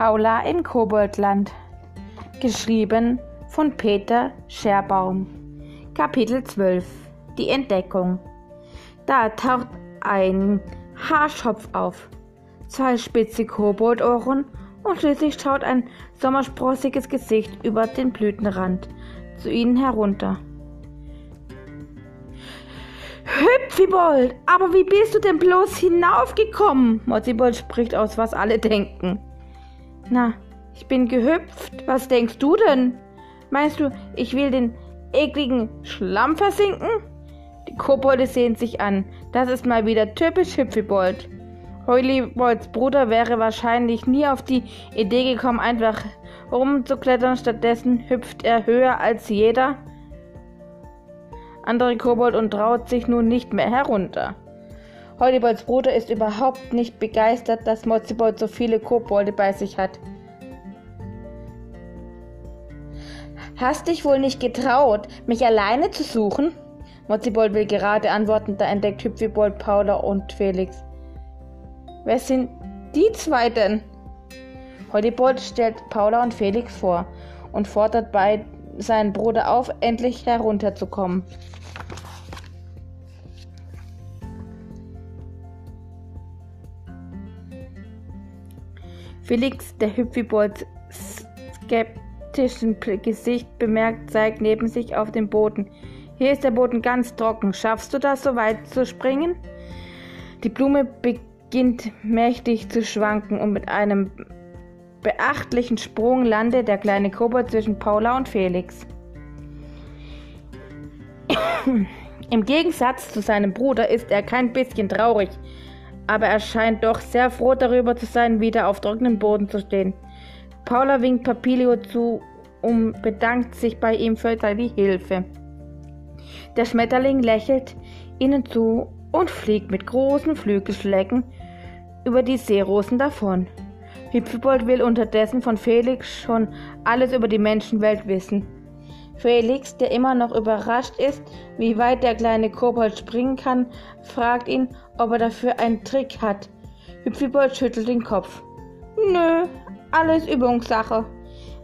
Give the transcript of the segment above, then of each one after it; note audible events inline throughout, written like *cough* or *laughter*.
Paula in Koboldland. Geschrieben von Peter Scherbaum. Kapitel 12 Die Entdeckung. Da taucht ein Haarschopf auf, zwei spitze Koboldohren und schließlich schaut ein sommersprossiges Gesicht über den Blütenrand zu ihnen herunter. Hüpfibold, aber wie bist du denn bloß hinaufgekommen? Mozzibold spricht aus, was alle denken. Na, ich bin gehüpft. Was denkst du denn? Meinst du, ich will den ekligen Schlamm versinken? Die Kobolde sehen sich an. Das ist mal wieder typisch Hüpfibold. Heulibolds Bruder wäre wahrscheinlich nie auf die Idee gekommen, einfach rumzuklettern. Stattdessen hüpft er höher als jeder andere Kobold und traut sich nun nicht mehr herunter. Heulibolds Bruder ist überhaupt nicht begeistert, dass Mozzibold so viele Kobolde bei sich hat. Hast dich wohl nicht getraut, mich alleine zu suchen? Mozzibold will gerade antworten, da entdeckt Hüpfibold Paula und Felix. Wer sind die zwei denn? Heulibold stellt Paula und Felix vor und fordert bei seinen Bruder auf, endlich herunterzukommen. Felix, der Hüpfibolds skeptischen Gesicht bemerkt, zeigt neben sich auf den Boden. Hier ist der Boden ganz trocken. Schaffst du das, so weit zu springen? Die Blume beginnt mächtig zu schwanken und mit einem beachtlichen Sprung landet der kleine Kobold zwischen Paula und Felix. *coughs* Im Gegensatz zu seinem Bruder ist er kein bisschen traurig aber er scheint doch sehr froh darüber zu sein, wieder auf trockenem Boden zu stehen. Paula winkt Papilio zu und bedankt sich bei ihm für seine Hilfe. Der Schmetterling lächelt ihnen zu und fliegt mit großen Flügelschlägen über die Seerosen davon. Hüpfebold will unterdessen von Felix schon alles über die Menschenwelt wissen. Felix, der immer noch überrascht ist, wie weit der kleine Kobold springen kann, fragt ihn, ob er dafür einen Trick hat. Hüpfibold schüttelt den Kopf. Nö, alles Übungssache.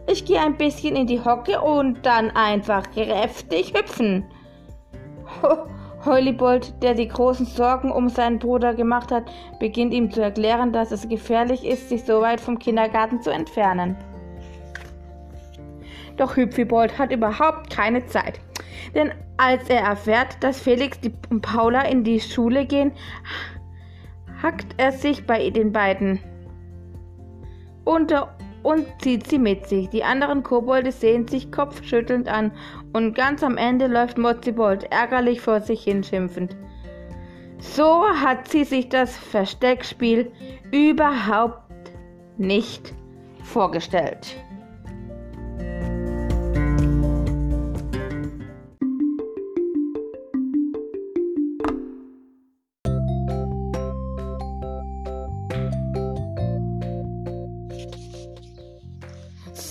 Ich gehe ein bisschen in die Hocke und dann einfach kräftig hüpfen. Heulibold, der die großen Sorgen um seinen Bruder gemacht hat, beginnt ihm zu erklären, dass es gefährlich ist, sich so weit vom Kindergarten zu entfernen. Doch Hüpfibold hat überhaupt keine Zeit. Denn als er erfährt, dass Felix und Paula in die Schule gehen, hackt er sich bei den beiden unter und zieht sie mit sich. Die anderen Kobolde sehen sich kopfschüttelnd an und ganz am Ende läuft Mozzibold ärgerlich vor sich hin schimpfend. So hat sie sich das Versteckspiel überhaupt nicht vorgestellt.